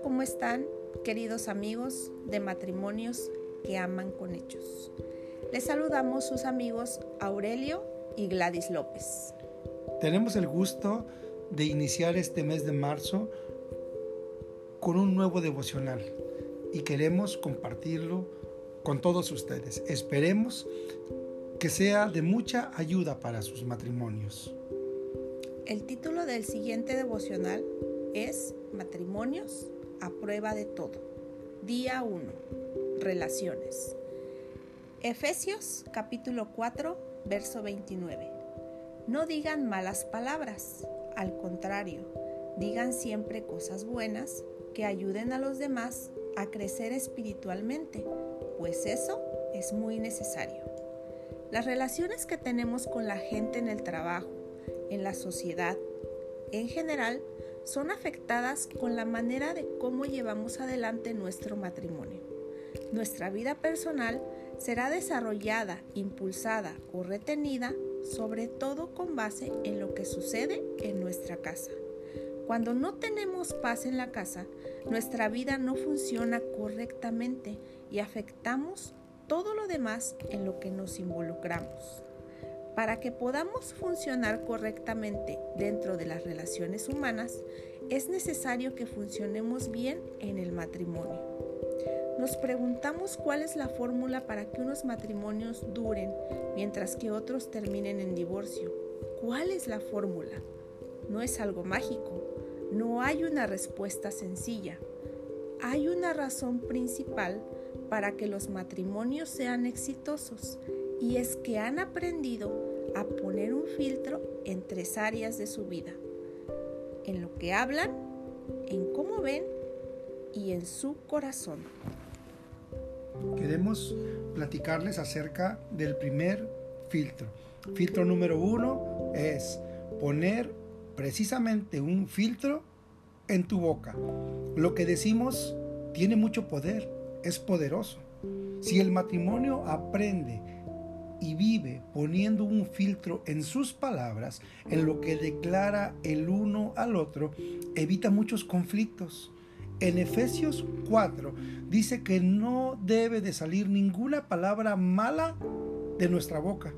Hola, ¿cómo están, queridos amigos de matrimonios que aman con hechos? Les saludamos sus amigos Aurelio y Gladys López. Tenemos el gusto de iniciar este mes de marzo con un nuevo devocional y queremos compartirlo con todos ustedes. Esperemos que sea de mucha ayuda para sus matrimonios. El título del siguiente devocional es Matrimonios a prueba de todo. Día 1. Relaciones. Efesios capítulo 4, verso 29. No digan malas palabras, al contrario, digan siempre cosas buenas que ayuden a los demás a crecer espiritualmente, pues eso es muy necesario. Las relaciones que tenemos con la gente en el trabajo, en la sociedad, en general, son afectadas con la manera de cómo llevamos adelante nuestro matrimonio. Nuestra vida personal será desarrollada, impulsada o retenida sobre todo con base en lo que sucede en nuestra casa. Cuando no tenemos paz en la casa, nuestra vida no funciona correctamente y afectamos todo lo demás en lo que nos involucramos. Para que podamos funcionar correctamente dentro de las relaciones humanas, es necesario que funcionemos bien en el matrimonio. Nos preguntamos cuál es la fórmula para que unos matrimonios duren mientras que otros terminen en divorcio. ¿Cuál es la fórmula? No es algo mágico, no hay una respuesta sencilla. Hay una razón principal para que los matrimonios sean exitosos y es que han aprendido a poner un filtro en tres áreas de su vida. En lo que hablan, en cómo ven y en su corazón. Queremos platicarles acerca del primer filtro. Filtro número uno es poner precisamente un filtro en tu boca. Lo que decimos tiene mucho poder, es poderoso. Si el matrimonio aprende y vive poniendo un filtro en sus palabras, en lo que declara el uno al otro, evita muchos conflictos. En Efesios 4 dice que no debe de salir ninguna palabra mala de nuestra boca,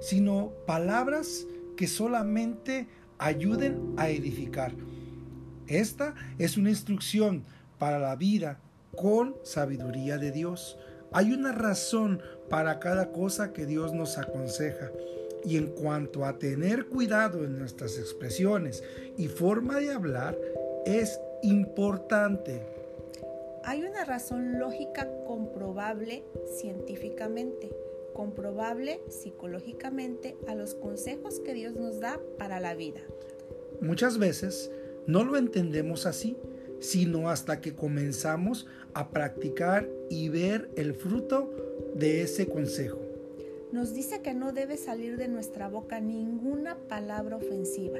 sino palabras que solamente ayuden a edificar. Esta es una instrucción para la vida con sabiduría de Dios. Hay una razón para cada cosa que Dios nos aconseja. Y en cuanto a tener cuidado en nuestras expresiones y forma de hablar, es importante. Hay una razón lógica comprobable científicamente, comprobable psicológicamente a los consejos que Dios nos da para la vida. Muchas veces no lo entendemos así, sino hasta que comenzamos a practicar y ver el fruto de ese consejo. Nos dice que no debe salir de nuestra boca ninguna palabra ofensiva.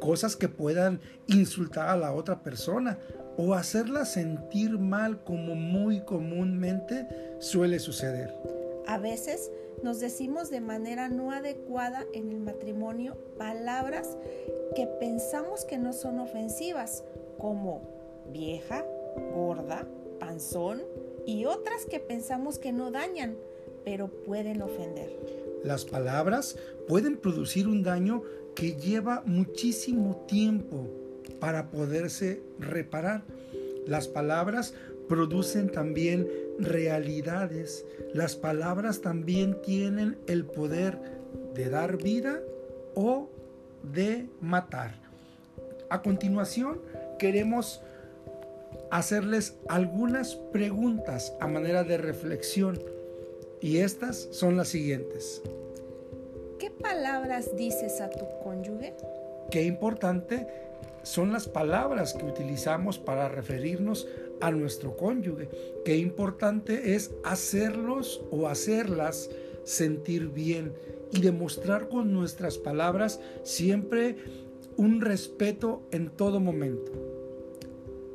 Cosas que puedan insultar a la otra persona o hacerla sentir mal como muy comúnmente suele suceder. A veces nos decimos de manera no adecuada en el matrimonio palabras que pensamos que no son ofensivas, como vieja, gorda, panzón y otras que pensamos que no dañan, pero pueden ofender. Las palabras pueden producir un daño que lleva muchísimo tiempo para poderse reparar. Las palabras producen también realidades. Las palabras también tienen el poder de dar vida o de matar. A continuación, queremos hacerles algunas preguntas a manera de reflexión y estas son las siguientes. ¿Qué palabras dices a tu cónyuge? Qué importante son las palabras que utilizamos para referirnos a nuestro cónyuge. Qué importante es hacerlos o hacerlas sentir bien y demostrar con nuestras palabras siempre un respeto en todo momento.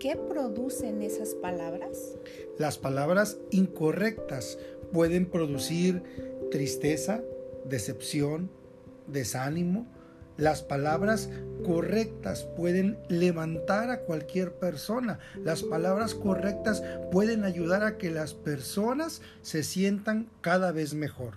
¿Qué producen esas palabras? Las palabras incorrectas pueden producir tristeza, decepción, desánimo Las palabras correctas pueden levantar a cualquier persona. Las palabras correctas pueden ayudar a que las personas se sientan cada vez mejor.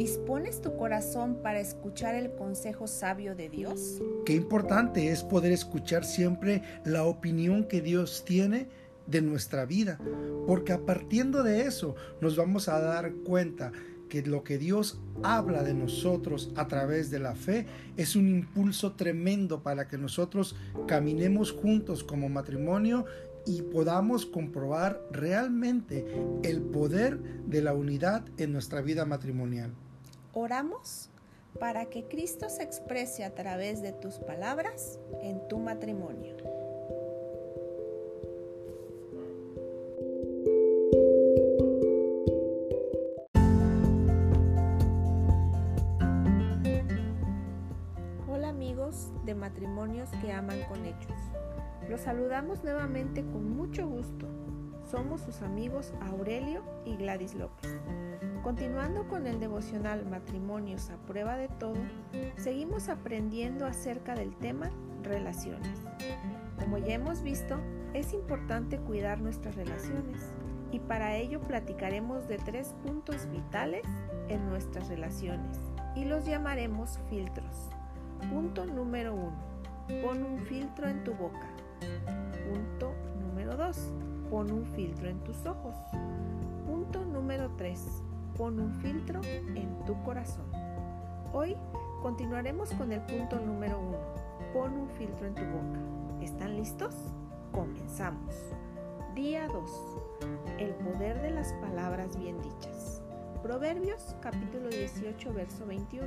¿Dispones tu corazón para escuchar el consejo sabio de Dios? Qué importante es poder escuchar siempre la opinión que Dios tiene de nuestra vida, porque a partir de eso nos vamos a dar cuenta que lo que Dios habla de nosotros a través de la fe es un impulso tremendo para que nosotros caminemos juntos como matrimonio y podamos comprobar realmente el poder de la unidad en nuestra vida matrimonial. Oramos para que Cristo se exprese a través de tus palabras en tu matrimonio. de matrimonios que aman con hechos. Los saludamos nuevamente con mucho gusto. Somos sus amigos Aurelio y Gladys López. Continuando con el devocional Matrimonios a prueba de todo, seguimos aprendiendo acerca del tema relaciones. Como ya hemos visto, es importante cuidar nuestras relaciones y para ello platicaremos de tres puntos vitales en nuestras relaciones y los llamaremos filtros. Punto número 1. Pon un filtro en tu boca. Punto número 2. Pon un filtro en tus ojos. Punto número 3. Pon un filtro en tu corazón. Hoy continuaremos con el punto número 1. Pon un filtro en tu boca. ¿Están listos? Comenzamos. Día 2. El poder de las palabras bien dichas. Proverbios capítulo 18 verso 21.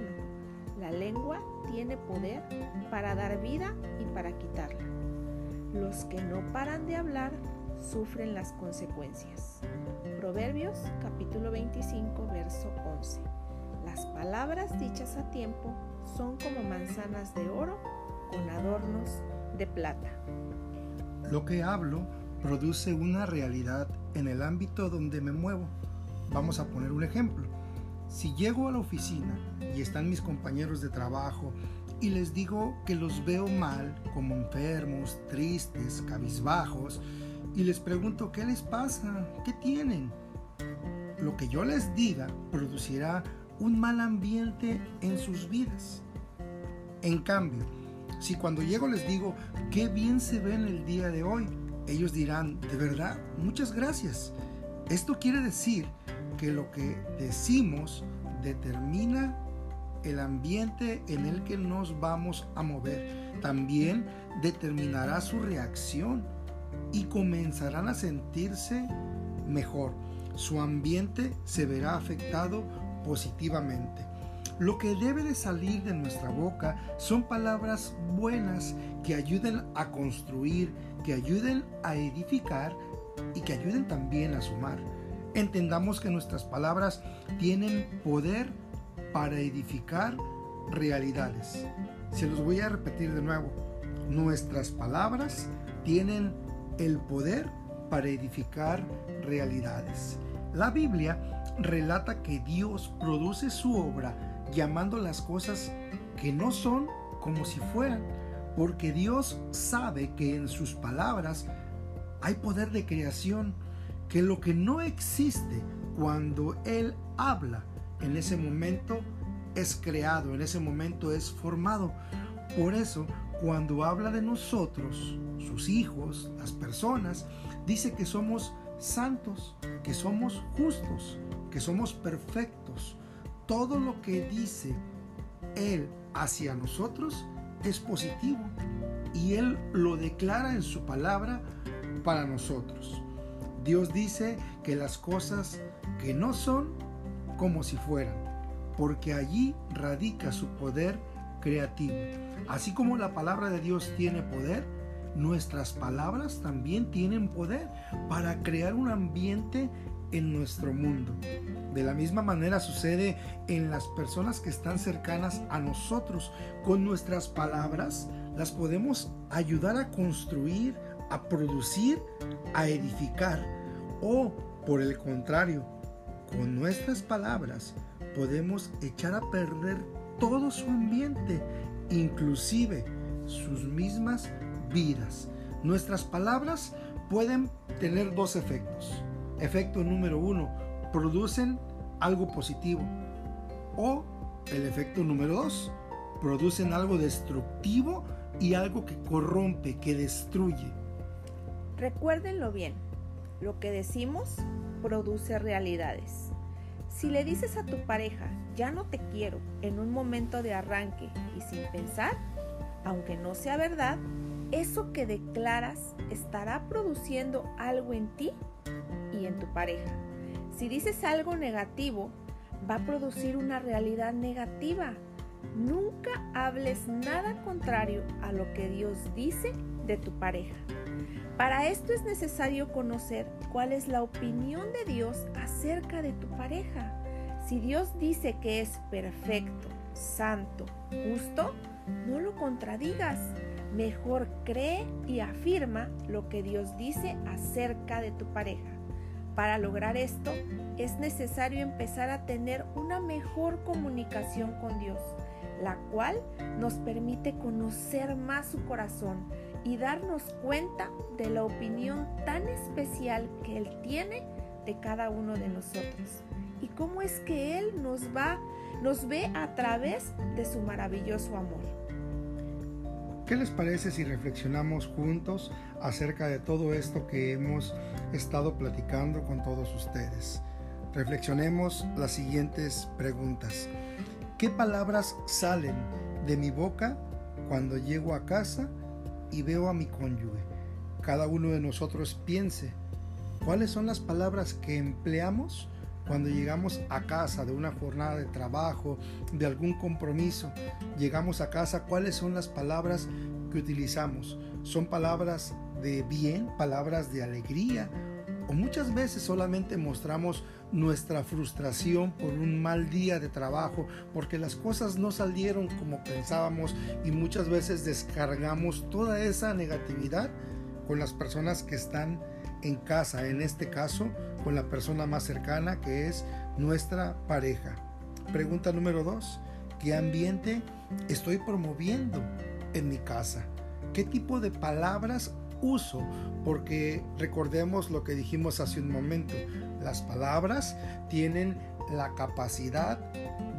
La lengua tiene poder para dar vida y para quitarla. Los que no paran de hablar sufren las consecuencias. Proverbios capítulo 25 verso 11. Las palabras dichas a tiempo son como manzanas de oro con adornos de plata. Lo que hablo produce una realidad en el ámbito donde me muevo. Vamos a poner un ejemplo. Si llego a la oficina y están mis compañeros de trabajo y les digo que los veo mal, como enfermos, tristes, cabizbajos, y les pregunto qué les pasa, qué tienen, lo que yo les diga producirá un mal ambiente en sus vidas. En cambio, si cuando llego les digo qué bien se ve en el día de hoy, ellos dirán, de verdad, muchas gracias. Esto quiere decir que lo que decimos determina el ambiente en el que nos vamos a mover. También determinará su reacción y comenzarán a sentirse mejor. Su ambiente se verá afectado positivamente. Lo que debe de salir de nuestra boca son palabras buenas que ayuden a construir, que ayuden a edificar y que ayuden también a sumar. Entendamos que nuestras palabras tienen poder para edificar realidades. Se los voy a repetir de nuevo. Nuestras palabras tienen el poder para edificar realidades. La Biblia relata que Dios produce su obra llamando las cosas que no son como si fueran, porque Dios sabe que en sus palabras hay poder de creación que lo que no existe cuando Él habla, en ese momento es creado, en ese momento es formado. Por eso, cuando habla de nosotros, sus hijos, las personas, dice que somos santos, que somos justos, que somos perfectos. Todo lo que dice Él hacia nosotros es positivo y Él lo declara en su palabra para nosotros. Dios dice que las cosas que no son como si fueran, porque allí radica su poder creativo. Así como la palabra de Dios tiene poder, nuestras palabras también tienen poder para crear un ambiente en nuestro mundo. De la misma manera sucede en las personas que están cercanas a nosotros. Con nuestras palabras las podemos ayudar a construir, a producir, a edificar. O, por el contrario, con nuestras palabras podemos echar a perder todo su ambiente inclusive sus mismas vidas. Nuestras palabras pueden tener dos efectos. Efecto número uno, producen algo positivo. O el efecto número dos, producen algo destructivo y algo que corrompe, que destruye. Recuérdenlo bien, lo que decimos produce realidades. Si le dices a tu pareja, ya no te quiero, en un momento de arranque y sin pensar, aunque no sea verdad, eso que declaras estará produciendo algo en ti y en tu pareja. Si dices algo negativo, va a producir una realidad negativa. Nunca hables nada contrario a lo que Dios dice de tu pareja. Para esto es necesario conocer cuál es la opinión de Dios acerca de tu pareja. Si Dios dice que es perfecto, santo, justo, no lo contradigas. Mejor cree y afirma lo que Dios dice acerca de tu pareja. Para lograr esto es necesario empezar a tener una mejor comunicación con Dios, la cual nos permite conocer más su corazón y darnos cuenta de la opinión tan especial que Él tiene de cada uno de nosotros y cómo es que Él nos va, nos ve a través de su maravilloso amor. ¿Qué les parece si reflexionamos juntos acerca de todo esto que hemos estado platicando con todos ustedes? Reflexionemos las siguientes preguntas. ¿Qué palabras salen de mi boca cuando llego a casa y veo a mi cónyuge? Cada uno de nosotros piense, ¿cuáles son las palabras que empleamos cuando llegamos a casa de una jornada de trabajo, de algún compromiso, llegamos a casa, ¿cuáles son las palabras que utilizamos? ¿Son palabras de bien, palabras de alegría? O muchas veces solamente mostramos nuestra frustración por un mal día de trabajo, porque las cosas no salieron como pensábamos y muchas veces descargamos toda esa negatividad con las personas que están en casa, en este caso con la persona más cercana que es nuestra pareja. Pregunta número dos, ¿qué ambiente estoy promoviendo en mi casa? ¿Qué tipo de palabras uso? Porque recordemos lo que dijimos hace un momento, las palabras tienen la capacidad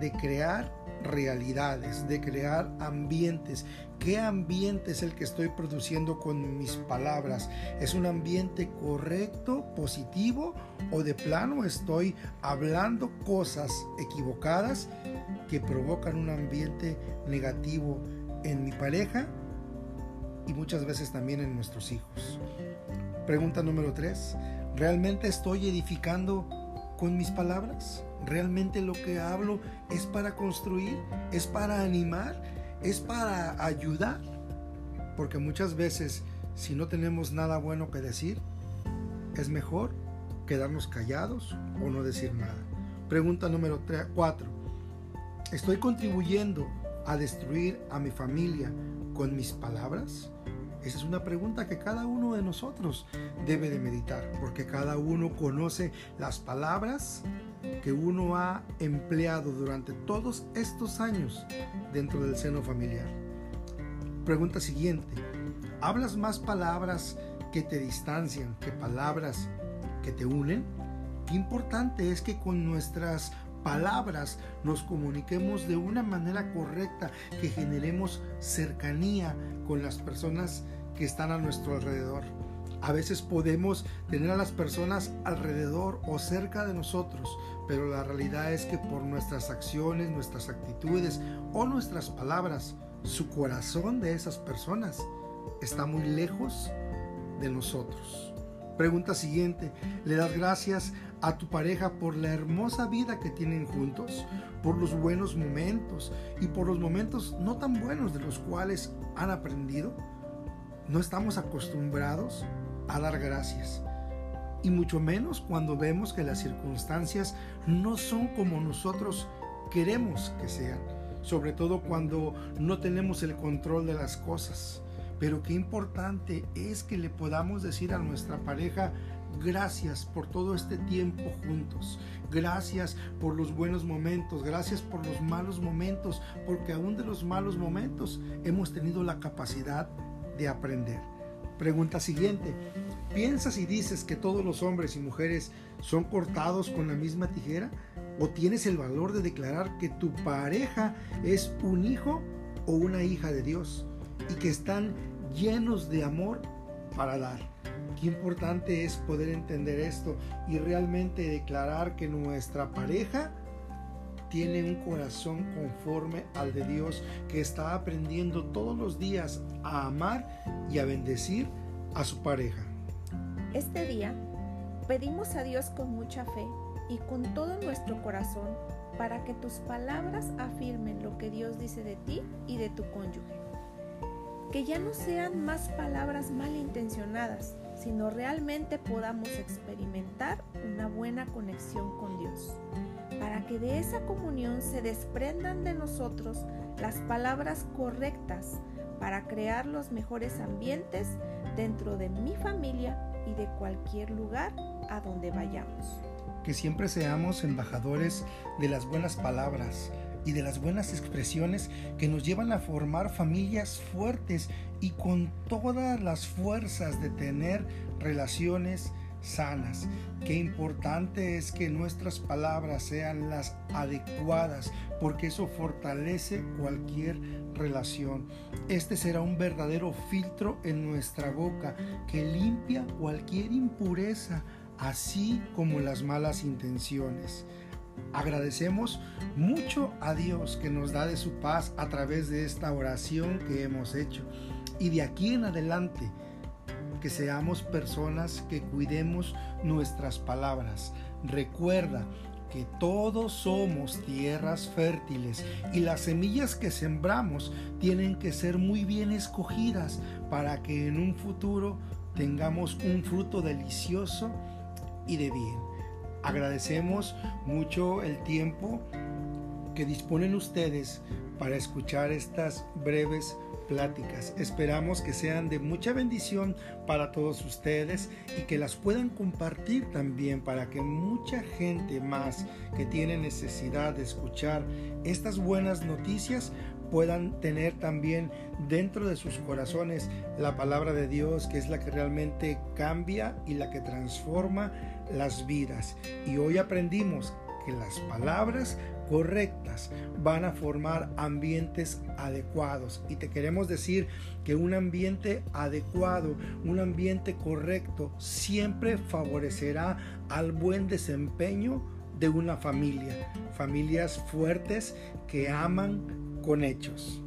de crear realidades, de crear ambientes. ¿Qué ambiente es el que estoy produciendo con mis palabras? ¿Es un ambiente correcto, positivo o de plano estoy hablando cosas equivocadas que provocan un ambiente negativo en mi pareja y muchas veces también en nuestros hijos? Pregunta número 3. ¿Realmente estoy edificando con mis palabras? ¿Realmente lo que hablo es para construir? ¿Es para animar? ¿Es para ayudar? Porque muchas veces si no tenemos nada bueno que decir, es mejor quedarnos callados o no decir nada. Pregunta número 4. ¿Estoy contribuyendo a destruir a mi familia con mis palabras? Esa es una pregunta que cada uno de nosotros debe de meditar, porque cada uno conoce las palabras que uno ha empleado durante todos estos años dentro del seno familiar. Pregunta siguiente, ¿hablas más palabras que te distancian que palabras que te unen? Qué importante es que con nuestras palabras nos comuniquemos de una manera correcta, que generemos cercanía con las personas que están a nuestro alrededor. A veces podemos tener a las personas alrededor o cerca de nosotros, pero la realidad es que por nuestras acciones, nuestras actitudes o nuestras palabras, su corazón de esas personas está muy lejos de nosotros. Pregunta siguiente, ¿le das gracias a tu pareja por la hermosa vida que tienen juntos, por los buenos momentos y por los momentos no tan buenos de los cuales han aprendido? No estamos acostumbrados a dar gracias. Y mucho menos cuando vemos que las circunstancias no son como nosotros queremos que sean. Sobre todo cuando no tenemos el control de las cosas. Pero qué importante es que le podamos decir a nuestra pareja gracias por todo este tiempo juntos. Gracias por los buenos momentos, gracias por los malos momentos, porque aún de los malos momentos hemos tenido la capacidad de aprender. Pregunta siguiente. ¿Piensas y dices que todos los hombres y mujeres son cortados con la misma tijera? ¿O tienes el valor de declarar que tu pareja es un hijo o una hija de Dios y que están llenos de amor para dar? Qué importante es poder entender esto y realmente declarar que nuestra pareja tiene un corazón conforme al de Dios que está aprendiendo todos los días a amar y a bendecir a su pareja. Este día pedimos a Dios con mucha fe y con todo nuestro corazón para que tus palabras afirmen lo que Dios dice de ti y de tu cónyuge. Que ya no sean más palabras malintencionadas, sino realmente podamos experimentar una buena conexión con Dios, para que de esa comunión se desprendan de nosotros las palabras correctas para crear los mejores ambientes dentro de mi familia y de cualquier lugar a donde vayamos. Que siempre seamos embajadores de las buenas palabras, y de las buenas expresiones que nos llevan a formar familias fuertes y con todas las fuerzas de tener relaciones sanas. Qué importante es que nuestras palabras sean las adecuadas, porque eso fortalece cualquier relación. Este será un verdadero filtro en nuestra boca que limpia cualquier impureza, así como las malas intenciones. Agradecemos mucho a Dios que nos da de su paz a través de esta oración que hemos hecho. Y de aquí en adelante, que seamos personas que cuidemos nuestras palabras. Recuerda que todos somos tierras fértiles y las semillas que sembramos tienen que ser muy bien escogidas para que en un futuro tengamos un fruto delicioso y de bien. Agradecemos mucho el tiempo que disponen ustedes para escuchar estas breves pláticas. Esperamos que sean de mucha bendición para todos ustedes y que las puedan compartir también para que mucha gente más que tiene necesidad de escuchar estas buenas noticias puedan tener también dentro de sus corazones la palabra de Dios, que es la que realmente cambia y la que transforma las vidas. Y hoy aprendimos que las palabras correctas van a formar ambientes adecuados. Y te queremos decir que un ambiente adecuado, un ambiente correcto, siempre favorecerá al buen desempeño de una familia. Familias fuertes que aman con hechos.